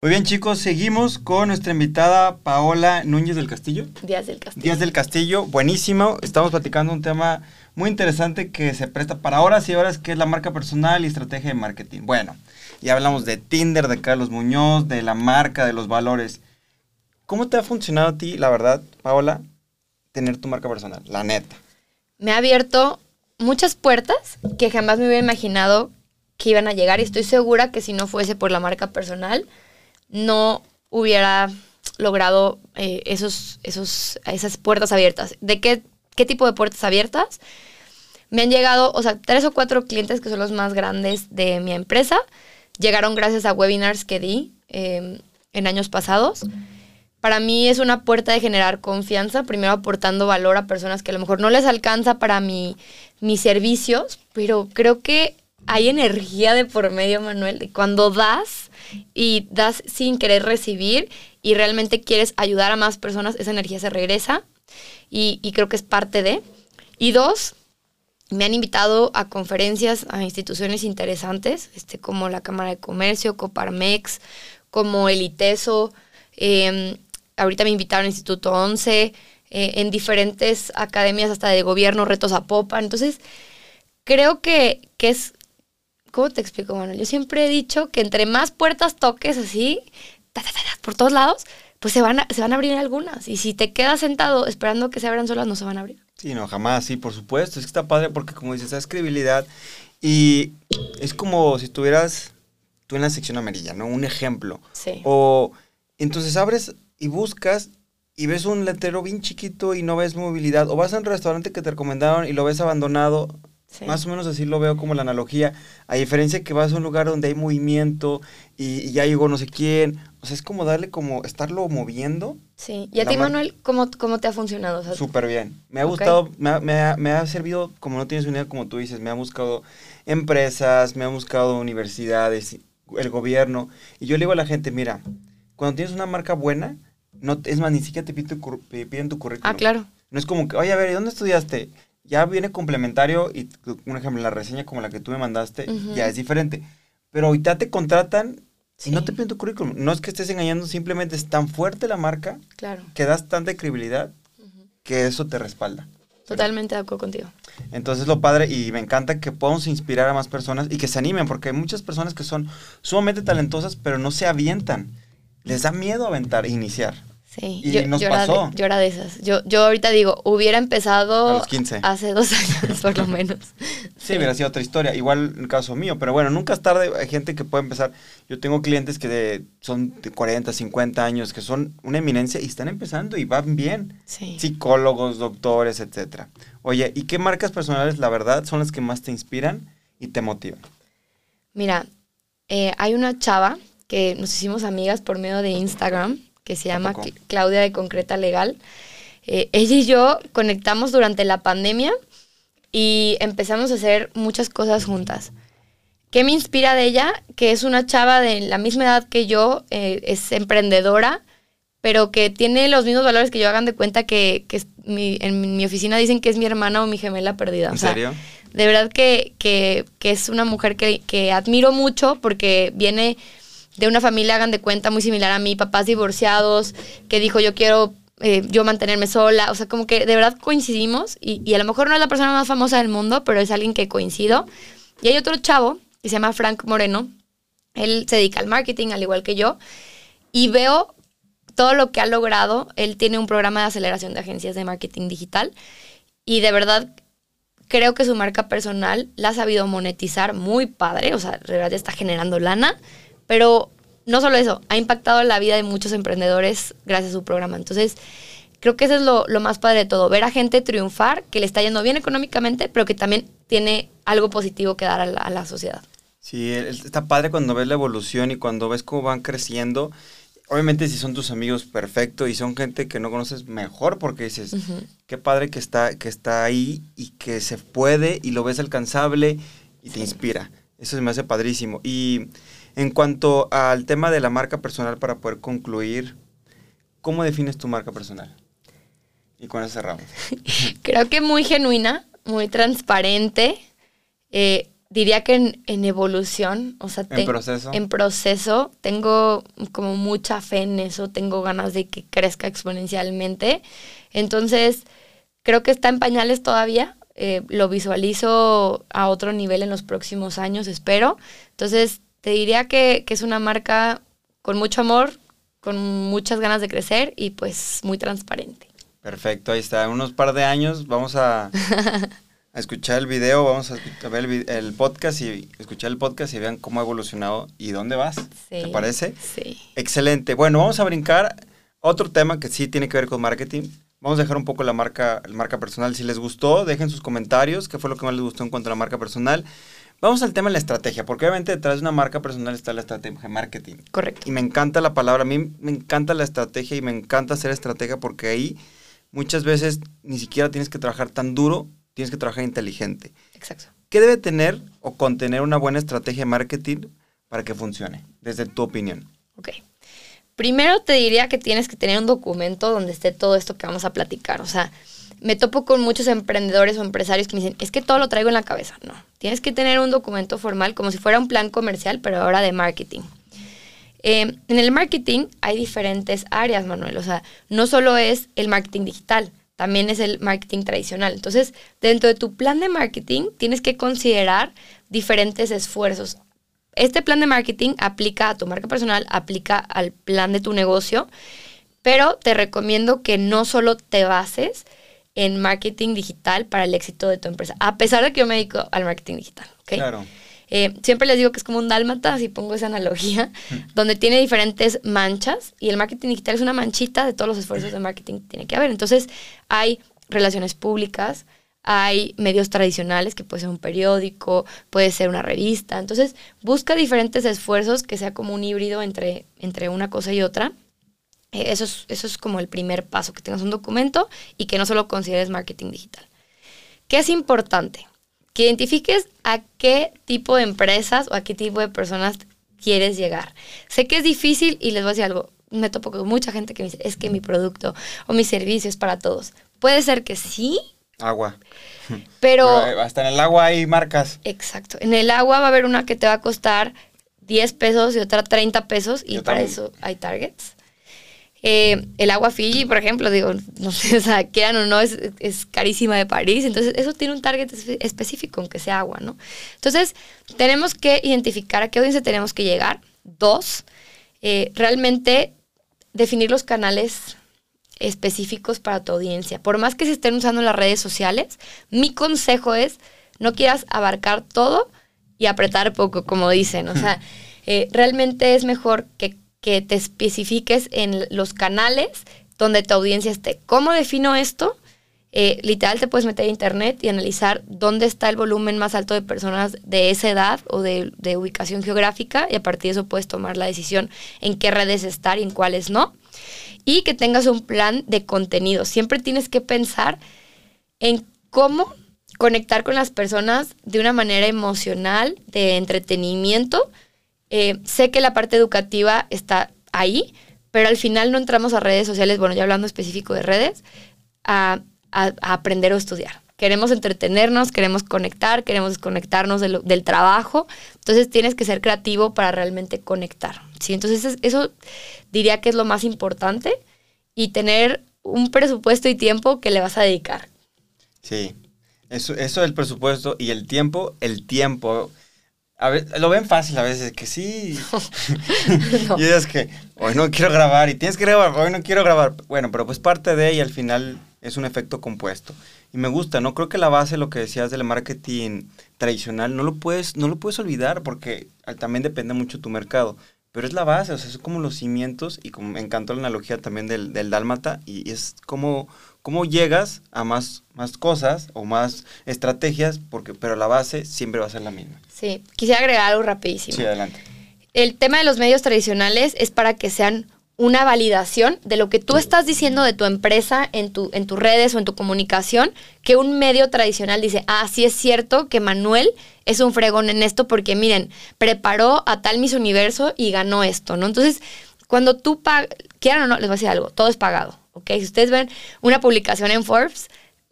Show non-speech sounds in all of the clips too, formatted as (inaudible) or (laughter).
Muy bien, chicos, seguimos con nuestra invitada Paola Núñez del Castillo. Díaz del Castillo. Díaz del Castillo, buenísimo. Estamos platicando un tema muy interesante que se presta para horas y horas, que es la marca personal y estrategia de marketing. Bueno, ya hablamos de Tinder, de Carlos Muñoz, de la marca, de los valores. ¿Cómo te ha funcionado a ti, la verdad, Paola, tener tu marca personal? La neta. Me ha abierto muchas puertas que jamás me hubiera imaginado que iban a llegar y estoy segura que si no fuese por la marca personal, no hubiera logrado eh, esos, esos, esas puertas abiertas. ¿De qué, qué tipo de puertas abiertas? Me han llegado, o sea, tres o cuatro clientes que son los más grandes de mi empresa. Llegaron gracias a webinars que di em, en años pasados. Para mí es una puerta de generar confianza, primero aportando valor a personas que a lo mejor no les alcanza para mi, mis servicios, pero creo que hay energía de por medio, Manuel. Cuando das, y das sin querer recibir y realmente quieres ayudar a más personas, esa energía se regresa y, creo que es parte de. Y dos, me han invitado a conferencias, a instituciones interesantes, este, como la Cámara de Comercio, Coparmex, como el ITESO. Em, ahorita me invitaron al Instituto 11, eh, en diferentes academias hasta de gobierno, retos a Popa. Entonces, creo que, que es ¿Cómo te explico, bueno? Yo siempre he dicho que entre más puertas toques así, por todos lados, pues se van, a, se van a abrir algunas. Y si te quedas sentado esperando que se abran solas, no se van a abrir. Sí, no, jamás, sí, por supuesto. Es que está padre porque, como dices, es credibilidad. Y es como si estuvieras tú en la sección amarilla, ¿no? Un ejemplo. Sí. O entonces abres y buscas y ves un letrero bien chiquito y no ves movilidad. O vas a un restaurante que te recomendaron y lo ves abandonado más o menos así lo veo como la analogía. A diferencia que vas a un lugar donde hay movimiento y, ya llegó no sé quién. O sea, es como darle como estarlo moviendo. Sí. ¿Y a ti, Manuel, ¿cómo, cómo te ha funcionado? Súper bien. Me ha gustado, me ha, me, ha, me ha, servido, como no tienes una idea, como tú dices, me ha buscado empresas, me ha buscado universidades, el gobierno. Y yo le digo a la gente, mira, cuando tienes una marca buena, no, es más, ni siquiera te piden tu, piden tu currículum. Ah, claro. No es como que, oye, a ver, ¿dónde estudiaste? Ya viene complementario y, un ejemplo, la reseña como la que tú me mandaste, ya es diferente. Pero ahorita te contratan y no te piden tu currículum. No es que estés engañando, simplemente es tan fuerte la marca claro. que das tanta credibilidad que eso te respalda. Totalmente de acuerdo contigo. Entonces lo padre y me encanta que podamos inspirar a más personas y que se animen, porque hay muchas personas que son sumamente talentosas, pero no se avientan. Les da miedo aventar, iniciar. Sí, y yo, nos pasó. Era de, esas. Yo, yo ahorita digo, hubiera empezado hace dos (laughs) años por lo (laughs) menos. sí, hubiera sido otra historia. Igual en el caso mío, pero bueno, nunca es tarde. Hay gente que puede empezar. Yo tengo clientes que son de 40, 50 años, que son una eminencia y están empezando y van bien. Psicólogos, doctores, etcétera. Oye, ¿y qué marcas personales, la verdad, son las que más te inspiran y te motivan? Mira, eh, hay una chava que nos hicimos amigas por medio de Instagram que se llama Claudia de Concreta Legal. Eh, ella y yo conectamos durante la pandemia y empezamos a hacer muchas cosas juntas. ¿Qué me inspira de ella? Que es una chava de la misma edad que yo, eh, es emprendedora, pero que tiene los mismos valores que yo hagan de cuenta que, en mi oficina dicen que es mi hermana o mi gemela perdida. ¿En serio? De verdad que, que, es una mujer que, que admiro mucho porque viene de una familia, hagan de cuenta, muy similar a mí, papás divorciados, que dijo yo quiero eh, yo mantenerme sola, o sea, como que de verdad coincidimos y, a lo mejor no es la persona más famosa del mundo, pero es alguien que coincido. Y hay otro chavo que se llama Frank Moreno, él se dedica al marketing al igual que yo y veo todo lo que ha logrado, él tiene un programa de aceleración de agencias de marketing digital y de verdad creo que su marca personal la ha sabido monetizar muy padre, o sea, de verdad está generando lana pero no solo eso, ha impactado la vida de muchos emprendedores gracias a su programa. Entonces, creo que eso es lo, más padre de todo, ver a gente triunfar, que le está yendo bien económicamente, pero que también tiene algo positivo que dar a la, sociedad. Sí, está padre cuando ves la evolución y cuando ves cómo van creciendo. Obviamente si son tus amigos, perfecto, y son gente que no conoces mejor porque dices, qué padre que está, que está ahí y que se puede y lo ves alcanzable y te inspira. Eso se me hace padrísimo. Y en cuanto al tema de la marca personal, para poder concluir, ¿cómo defines tu marca personal? Y con eso cerramos. (laughs) Creo que muy genuina, muy transparente. Eh, diría que en, en evolución, o sea, En proceso. en proceso, tengo como mucha fe en eso, tengo ganas de que crezca exponencialmente. Entonces, creo que está en pañales todavía. eh, lo visualizo a otro nivel en los próximos años, espero. Entonces, te diría que, que es una marca con mucho amor, con muchas ganas de crecer y pues muy transparente. Perfecto, ahí está. En unos par de años vamos a, (laughs) a escuchar el video, vamos a, ver el, podcast y escuchar el podcast y vean cómo ha evolucionado y dónde vas. ¿Te parece? Sí. Excelente. Bueno, vamos a brincar otro tema que sí tiene que ver con marketing. Vamos a dejar un poco la marca, la marca personal. Si les gustó, dejen sus comentarios. ¿Qué fue lo que más les gustó en cuanto a la marca personal? Vamos al tema de la estrategia, porque obviamente detrás de una marca personal está la estrategia de marketing. Correcto. Y me encanta la palabra, a mí me encanta la estrategia y me encanta hacer estrategia porque ahí muchas veces ni siquiera tienes que trabajar tan duro, tienes que trabajar inteligente. Exacto. ¿Qué debe tener o contener una buena estrategia de marketing para que funcione, desde tu opinión? Ok. Primero te diría que tienes que tener un documento donde esté todo esto que vamos a platicar. O sea, me topo con muchos emprendedores o empresarios que me dicen, es que todo lo traigo en la cabeza. No, tienes que tener un documento formal como si fuera un plan comercial, pero ahora de marketing. Eh, en el marketing hay diferentes áreas, Manuel. O sea, no solo es el marketing digital, también es el marketing tradicional. Entonces, dentro de tu plan de marketing tienes que considerar diferentes esfuerzos. Este plan de marketing aplica a tu marca personal, aplica al plan de tu negocio, pero te recomiendo que no solo te bases en marketing digital para el éxito de tu empresa, a pesar de que yo me dedico al marketing digital. ¿ok? Claro. Eh, siempre les digo que es como un dálmata, si pongo esa analogía, donde tiene diferentes manchas y el marketing digital es una manchita de todos los esfuerzos de marketing que tiene que haber. Entonces, hay relaciones públicas, hay medios tradicionales, que puede ser un periódico, puede ser una revista. Entonces, busca diferentes esfuerzos que sea como un híbrido entre, entre una cosa y otra. Eh, Eso es, eso es como el primer paso, que tengas un documento y que no solo consideres marketing digital. ¿Qué es importante? Que identifiques a qué tipo de empresas o a qué tipo de personas quieres llegar. Sé que es difícil y les voy a decir algo. Me topo con mucha gente que me dice, es que mi producto o mi servicio es para todos. Puede ser que sí, Agua. (laughs) pero... Pero, eh, hasta en el agua hay marcas. Exacto. En el agua va a haber una que te va a costar 10 pesos y otra 30 pesos y Yo para también. eso hay targets. Eh, el agua Fiji, por ejemplo, digo, no sé, (laughs) o sea, quieran o no, es, es carísima de París, entonces eso tiene un target espe- específico, aunque sea agua, ¿no? Entonces, tenemos que identificar a qué audiencia tenemos que llegar. Dos, eh, realmente definir los canales específicos para tu audiencia. Por más que se estén usando las redes sociales, mi consejo es no quieras abarcar todo y apretar poco, como dicen. O sea, eh, realmente es mejor que, que te especifiques en los canales donde tu audiencia esté. ¿Cómo defino esto? Eh, literal te puedes meter a internet y analizar dónde está el volumen más alto de personas de esa edad o de, de ubicación geográfica y a partir de eso puedes tomar la decisión en qué redes estar y en cuáles no. Y que tengas un plan de contenido. Siempre tienes que pensar en cómo conectar con las personas de una manera emocional, de entretenimiento. Eh, sé que la parte educativa está ahí, pero al final no entramos a redes sociales, bueno, ya hablando específico de redes, a, aprender o estudiar. Queremos entretenernos, queremos conectar, queremos desconectarnos del trabajo. Entonces tienes que ser creativo para realmente conectar. ¿sí? Entonces es- eso diría que es lo más importante y tener un presupuesto y tiempo que le vas a dedicar. Sí. Eso, eso del presupuesto y el tiempo, el tiempo. A ver, lo ven fácil a veces, que sí. No. (laughs) (laughs) Y es que hoy no quiero grabar y tienes que grabar, hoy no quiero grabar. Bueno, pero pues parte de y al final es un efecto compuesto. Y me gusta, ¿no? Creo que la base, lo que decías del marketing tradicional, no lo puedes, no lo puedes olvidar porque también depende mucho tu mercado. Pero es la base, o sea, es como los cimientos y como me encantó la analogía también del, del dálmata y es como cómo llegas a más, más cosas o más estrategias, porque, pero la base siempre va a ser la misma. Sí, quisiera agregar algo rapidísimo. Sí, adelante. el tema de los medios tradicionales es para que sean una validación de lo que tú estás diciendo de tu empresa en, tu, en tus redes o en tu comunicación, que un medio tradicional dice, ah, sí es cierto que Manuel es un fregón en esto porque miren, preparó a tal Miss Universo y ganó esto, ¿no? Entonces, cuando tú pagas, quieran o no, les voy a decir algo, todo es pagado, ¿ok? Si ustedes ven una publicación en Forbes,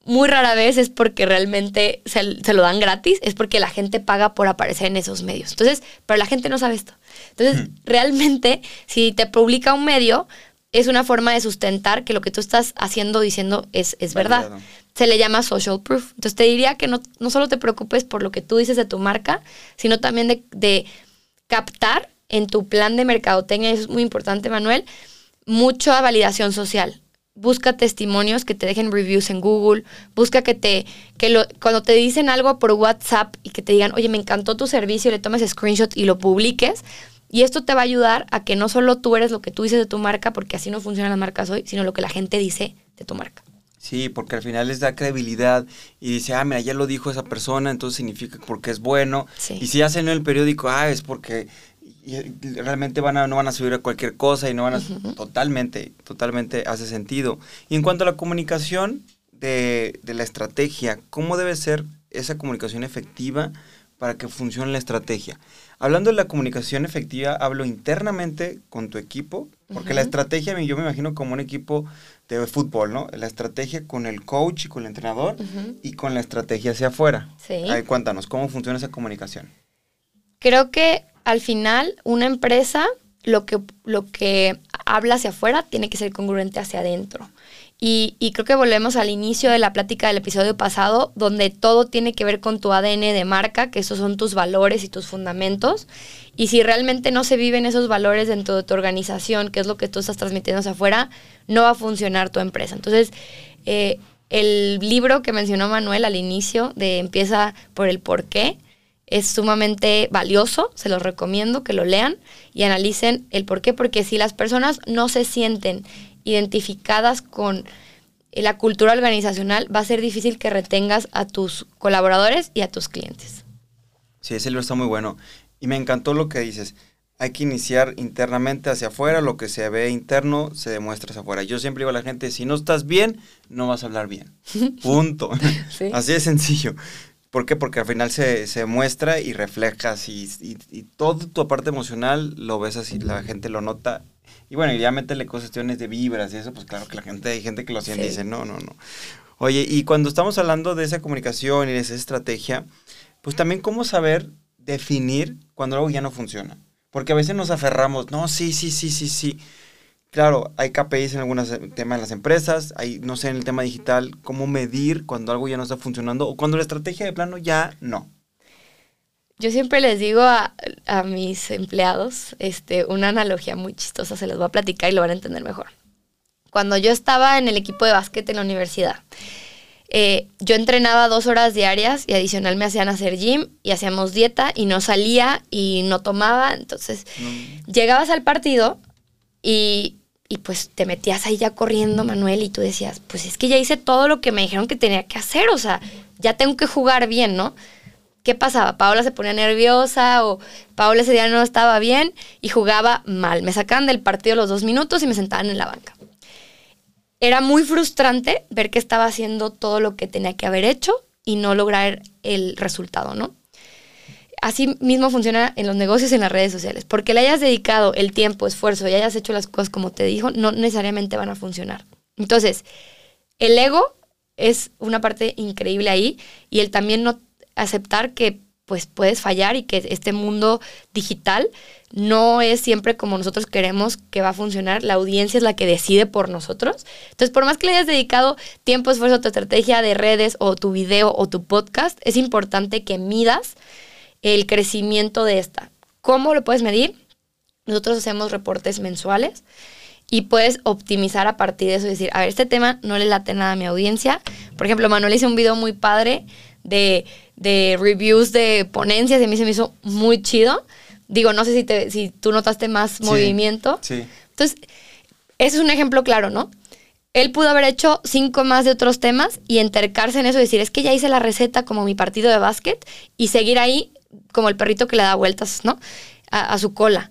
muy rara vez es porque realmente se, lo dan gratis, es porque la gente paga por aparecer en esos medios. Entonces, pero la gente no sabe esto. Entonces, realmente, si te publica un medio, es una forma de sustentar que lo que tú estás haciendo, diciendo, es, es verdad. Se le llama social proof. Entonces, te diría que no, no solo te preocupes por lo que tú dices de tu marca, sino también de, de captar en tu plan de mercadotecnia, eso es muy importante, Manuel, mucha validación social busca testimonios que te dejen reviews en Google, busca que te, que lo, cuando te dicen algo por WhatsApp y que te digan, oye, me encantó tu servicio, le tomes screenshot y lo publiques. Y esto te va a ayudar a que no solo tú eres lo que tú dices de tu marca, porque así no funcionan las marcas hoy, sino lo que la gente dice de tu marca. Sí, porque al final les da credibilidad y dice, ah, mira, ya lo dijo esa persona, entonces significa porque es bueno. Y si hacen en el periódico, ah, es porque y realmente van a, no van a subir a cualquier cosa y no van a... Totalmente, totalmente hace sentido. Y en cuanto a la comunicación de, de, la estrategia, ¿cómo debe ser esa comunicación efectiva para que funcione la estrategia? Hablando de la comunicación efectiva, hablo internamente con tu equipo, porque la estrategia yo me imagino como un equipo de fútbol, ¿no? La estrategia con el coach y con el entrenador y con la estrategia hacia afuera. Sí. cuéntanos, ¿cómo funciona esa comunicación? Creo que al final una empresa lo que, lo que habla hacia afuera tiene que ser congruente hacia adentro. Y, y, creo que volvemos al inicio de la plática del episodio pasado, donde todo tiene que ver con tu ADN de marca, que esos son tus valores y tus fundamentos. Y si realmente no se viven esos valores dentro de tu organización, que es lo que tú estás transmitiendo hacia afuera, no va a funcionar tu empresa. Entonces, eh, el libro que mencionó Manuel al inicio, de Empieza por el por qué, es sumamente valioso, se los recomiendo que lo lean y analicen el por qué, porque si las personas no se sienten identificadas con la cultura organizacional, va a ser difícil que retengas a tus colaboradores y a tus clientes. Sí, ese libro está muy bueno. Y me encantó lo que dices. Hay que iniciar internamente hacia afuera, lo que se ve interno se demuestra hacia afuera. Yo siempre digo a la gente, si no estás bien, no vas a hablar bien. (laughs) Punto. Así de sencillo. ¿Por qué? Porque al final se, se muestra y reflejas y, y, todo tu parte emocional lo ves así, la gente lo nota. Y bueno, y ya métele cuestiones de vibras y eso, pues claro que la gente, hay gente que lo siente y dice, no, no, no. Oye, y cuando estamos hablando de esa comunicación y de esa estrategia, pues también cómo saber definir cuando algo ya no funciona. Porque a veces nos aferramos, no, sí, sí, sí, sí, sí. Claro, hay KPIs en algunos temas de las empresas, hay, no sé, en el tema digital, cómo medir cuando algo ya no está funcionando o cuando la estrategia de plano ya no. Yo siempre les digo a, mis empleados este, una analogía muy chistosa, se les voy a platicar y lo van a entender mejor. Cuando yo estaba en el equipo de básquet en la universidad, eh, yo entrenaba dos horas diarias y adicional me hacían hacer gym y hacíamos dieta y no salía y no tomaba. Entonces, llegabas al partido y, y pues te metías ahí ya corriendo, Manuel, y tú decías, pues es que ya hice todo lo que me dijeron que tenía que hacer, o sea, ya tengo que jugar bien, ¿no? ¿Qué pasaba? Paola se ponía nerviosa o Paola ese día no estaba bien y jugaba mal. Me sacaban del partido los dos minutos y me sentaban en la banca. Era muy frustrante ver que estaba haciendo todo lo que tenía que haber hecho y no lograr el resultado, ¿no? Así mismo funciona en los negocios en las redes sociales. Porque le hayas dedicado el tiempo, esfuerzo y hayas hecho las cosas como te dijo, no necesariamente van a funcionar. Entonces, el ego es una parte increíble ahí y el también no aceptar que pues puedes fallar y que este mundo digital no es siempre como nosotros queremos que va a funcionar. La audiencia es la que decide por nosotros. Entonces, por más que le hayas dedicado tiempo, esfuerzo a tu estrategia de redes o tu video o tu podcast, es importante que midas el crecimiento de esta. ¿Cómo lo puedes medir? Nosotros hacemos reportes mensuales y puedes optimizar a partir de eso y decir, a ver, este tema no le late nada a mi audiencia. Por ejemplo, Manuel hizo un video muy padre de, reviews de ponencias y a mí se me hizo muy chido. Digo, no sé si, te, si tú notaste más movimiento. Sí. Entonces, ese es un ejemplo claro, ¿no? Él pudo haber hecho cinco más de otros temas y entercarse en eso y decir, es que ya hice la receta como mi partido de básquet y seguir ahí como el perrito que le da vueltas, ¿no? A, su cola.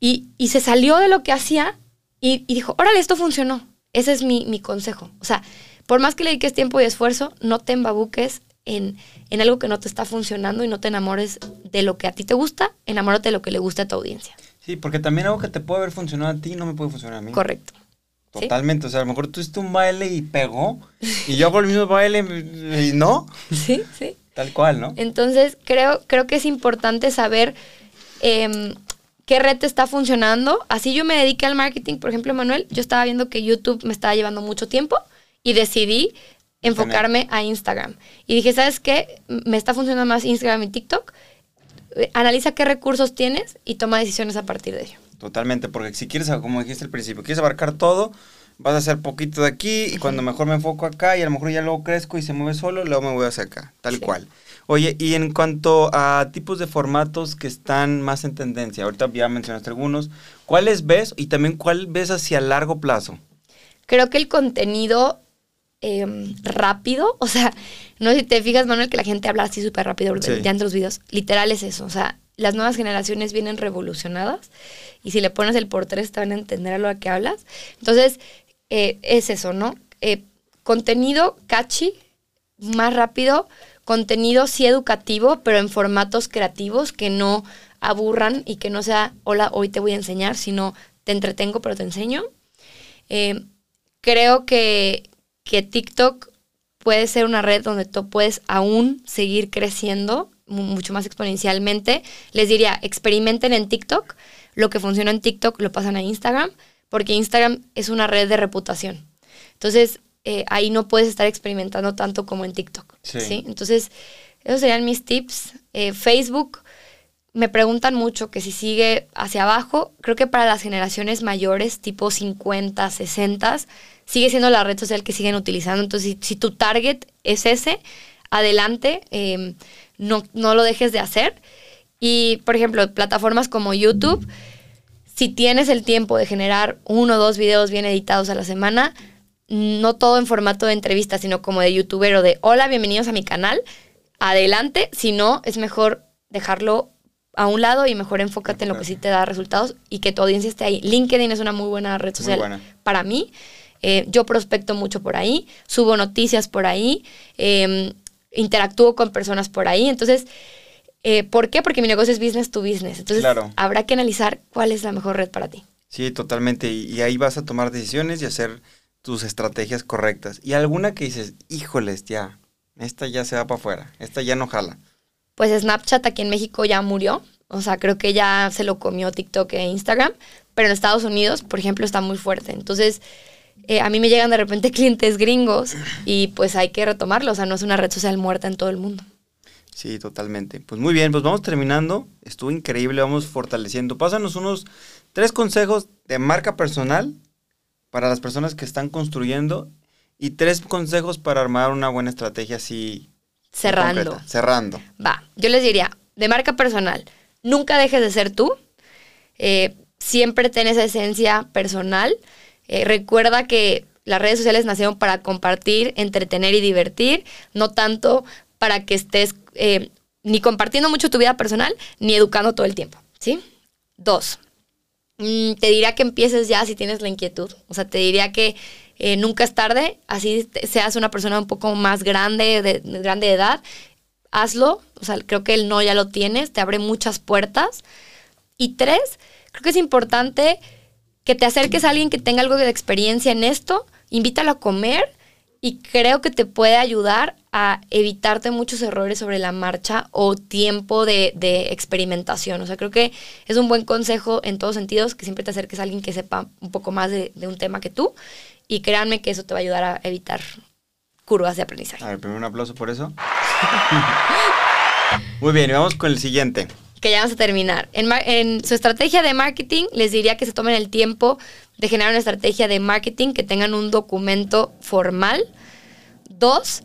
Y, se salió de lo que hacía y, dijo, órale, esto funcionó. Ese es mi, consejo. O sea, por más que le dediques tiempo y esfuerzo, no te embabuques en, en, algo que no te está funcionando y no te enamores de lo que a ti te gusta, enamórate de lo que le gusta a tu audiencia. Sí, porque también algo que te puede haber funcionado a ti no me puede funcionar a mí. Correcto. Totalmente, o sea, a lo mejor tú hiciste un baile y pegó, y yo hago el mismo baile y no. (laughs) Sí, sí. Tal cual, ¿no? Entonces, creo, creo que es importante saber em, qué red te está funcionando. Así yo me dediqué al marketing, por ejemplo, Manuel, yo estaba viendo que YouTube me estaba llevando mucho tiempo y decidí enfocarme a Instagram. Y dije, ¿sabes qué? Me está funcionando más Instagram y TikTok. Eh, analiza qué recursos tienes y toma decisiones a partir de ello. Totalmente, porque si quieres, como dijiste al principio, quieres abarcar todo, vas a hacer poquito de aquí y cuando mejor me enfoco acá y a lo mejor ya luego crezco y se mueve solo, luego me voy hacia acá, tal cual. Oye, y en cuanto a tipos de formatos que están más en tendencia, ahorita ya mencionaste algunos, ¿cuáles ves y también cuál ves hacia largo plazo? Creo que el contenido em, rápido, o sea, no sé si te fijas, Manuel, que la gente habla así súper rápido ya entre los videos, literal es eso, o sea, las nuevas generaciones vienen revolucionadas y si le pones el por tres te van a entender a lo que hablas. Entonces, eh, es eso, ¿no? Eh, contenido catchy, más rápido, contenido sí educativo, pero en formatos creativos que no aburran y que no sea, hola, hoy te voy a enseñar, sino te entretengo, pero te enseño. Eh, creo que, que TikTok puede ser una red donde tú puedes aún seguir creciendo mucho más exponencialmente. Les diría, experimenten en TikTok. Lo que funciona en TikTok lo pasan a Instagram, porque Instagram es una red de reputación. Entonces, eh, ahí no puedes estar experimentando tanto como en TikTok. Sí. Entonces, esos serían mis tips. Eh, Facebook, me preguntan mucho que si sigue hacia abajo, creo que para las generaciones mayores, tipo 50, 60, sigue siendo la red social que siguen utilizando. Entonces, si, tu target es ese, adelante. Em, no, no lo dejes de hacer. Y, por ejemplo, plataformas como YouTube, si tienes el tiempo de generar uno o dos videos bien editados a la semana, no todo en formato de entrevista, sino como de youtuber o de hola, bienvenidos a mi canal, adelante, si no, es mejor dejarlo a un lado y mejor enfócate en lo que sí te da resultados y que tu audiencia esté ahí. LinkedIn es una muy buena red social para mí. Eh, yo prospecto mucho por ahí, subo noticias por ahí. Eh, interactúo con personas por ahí. Entonces, eh, ¿por qué? Porque mi negocio es business to business. Entonces, habrá que analizar cuál es la mejor red para ti. Sí, totalmente. Y, ahí vas a tomar decisiones y hacer tus estrategias correctas. Y alguna que dices, híjoles, ya, esta ya se va para afuera, esta ya no jala. Pues Snapchat aquí en México ya murió. O sea, creo que ya se lo comió TikTok e Instagram. Pero en Estados Unidos, por ejemplo, está muy fuerte. Entonces, eh, a mí me llegan de repente (laughs) clientes gringos y pues hay que retomarlo, o sea, no es una red social muerta en todo el mundo. Sí, totalmente. Pues muy bien, pues vamos terminando. Estuvo increíble, vamos fortaleciendo. Pásanos unos tres consejos de marca personal para las personas que están construyendo y tres consejos para armar una buena estrategia así. Cerrando. Cerrando. Va, yo les diría, de marca personal, nunca dejes de ser tú. Eh, siempre ten esa esencia personal. Eh, recuerda que las redes sociales nacieron para compartir, entretener y divertir, no tanto para que estés eh, ni compartiendo mucho tu vida personal, ni educando todo el tiempo, ¿sí? Dos, mm, te diría que empieces ya si tienes la inquietud, o sea, te diría que eh, nunca es tarde, así seas una persona un poco más grande, de, de grande edad, hazlo, o sea, creo que el no ya lo tienes, te abre muchas puertas. Y tres, creo que es importante que te acerques a alguien que tenga algo de experiencia en esto, invítalo a comer y creo que te puede ayudar a evitarte muchos errores sobre la marcha o tiempo de, experimentación. O sea, creo que es un buen consejo en todos sentidos que siempre te acerques a alguien que sepa un poco más de, de un tema que tú y créanme que eso te va a ayudar a evitar curvas de aprendizaje. A ver, primero un aplauso por eso. (laughs) Muy bien, y vamos con el siguiente que ya vamos a terminar. En, su estrategia de marketing les diría que se tomen el tiempo de generar una estrategia de marketing, que tengan un documento formal. Dos,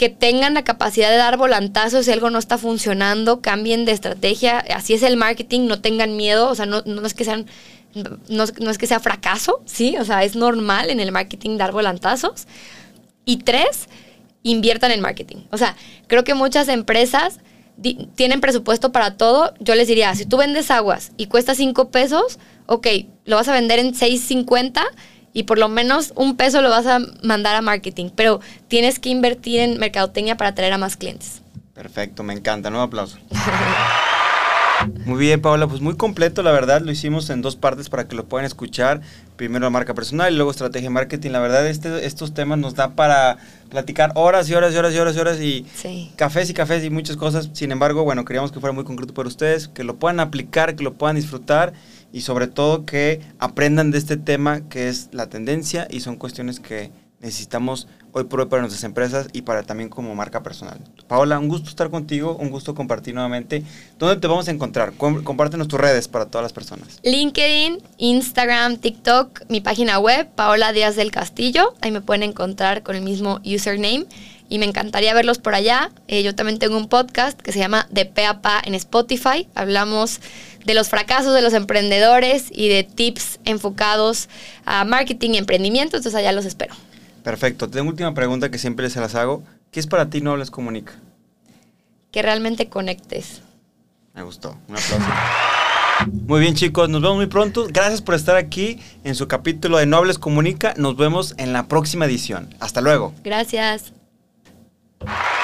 que tengan la capacidad de dar volantazos si algo no está funcionando, cambien de estrategia. Así es el marketing, no tengan miedo, o sea, no, es que sean... No, no es que sea fracaso, ¿sí? O sea, es normal en el marketing dar volantazos. Y tres, inviertan en marketing. O sea, creo que muchas empresas tienen presupuesto para todo, yo les diría, si tú vendes aguas y cuesta 5 pesos, ok, lo vas a vender en 6.50 y por lo menos un peso lo vas a mandar a marketing, pero tienes que invertir en mercadotecnia para atraer a más clientes. Perfecto, me encanta, nuevo aplauso. Muy bien, Paola, pues muy completo, la verdad, lo hicimos en dos partes para que lo puedan escuchar. Primero la marca personal y luego estrategia de marketing. La verdad, este, estos temas nos da para platicar horas y horas y horas y horas y horas y Sí. cafés y cafés y muchas cosas. Sin embargo, bueno, queríamos que fuera muy concreto para ustedes, que lo puedan aplicar, que lo puedan disfrutar y sobre todo que aprendan de este tema que es la tendencia y son cuestiones que necesitamos hoy por hoy para nuestras empresas y para también como marca personal. Paola, un gusto estar contigo, un gusto compartir nuevamente. ¿Dónde te vamos a encontrar? Com- Compártenos tus redes para todas las personas. LinkedIn, Instagram, TikTok, mi página web, Paola Díaz del Castillo. Ahí me pueden encontrar con el mismo username. Y me encantaría verlos por allá. Eh, yo también tengo un podcast que se llama De Pe a Pa en Spotify. Hablamos de los fracasos de los emprendedores y de tips enfocados a marketing y emprendimiento. Entonces allá los espero. Perfecto. Tengo última pregunta que siempre se las hago. ¿Qué es para ti No les comunica? Que realmente conectes. Me gustó. Un aplauso. Muy bien, chicos. Nos vemos muy pronto. Gracias por estar aquí en su capítulo de Nobles Comunica. Nos vemos en la próxima edición. Hasta luego. Gracias. Thank you.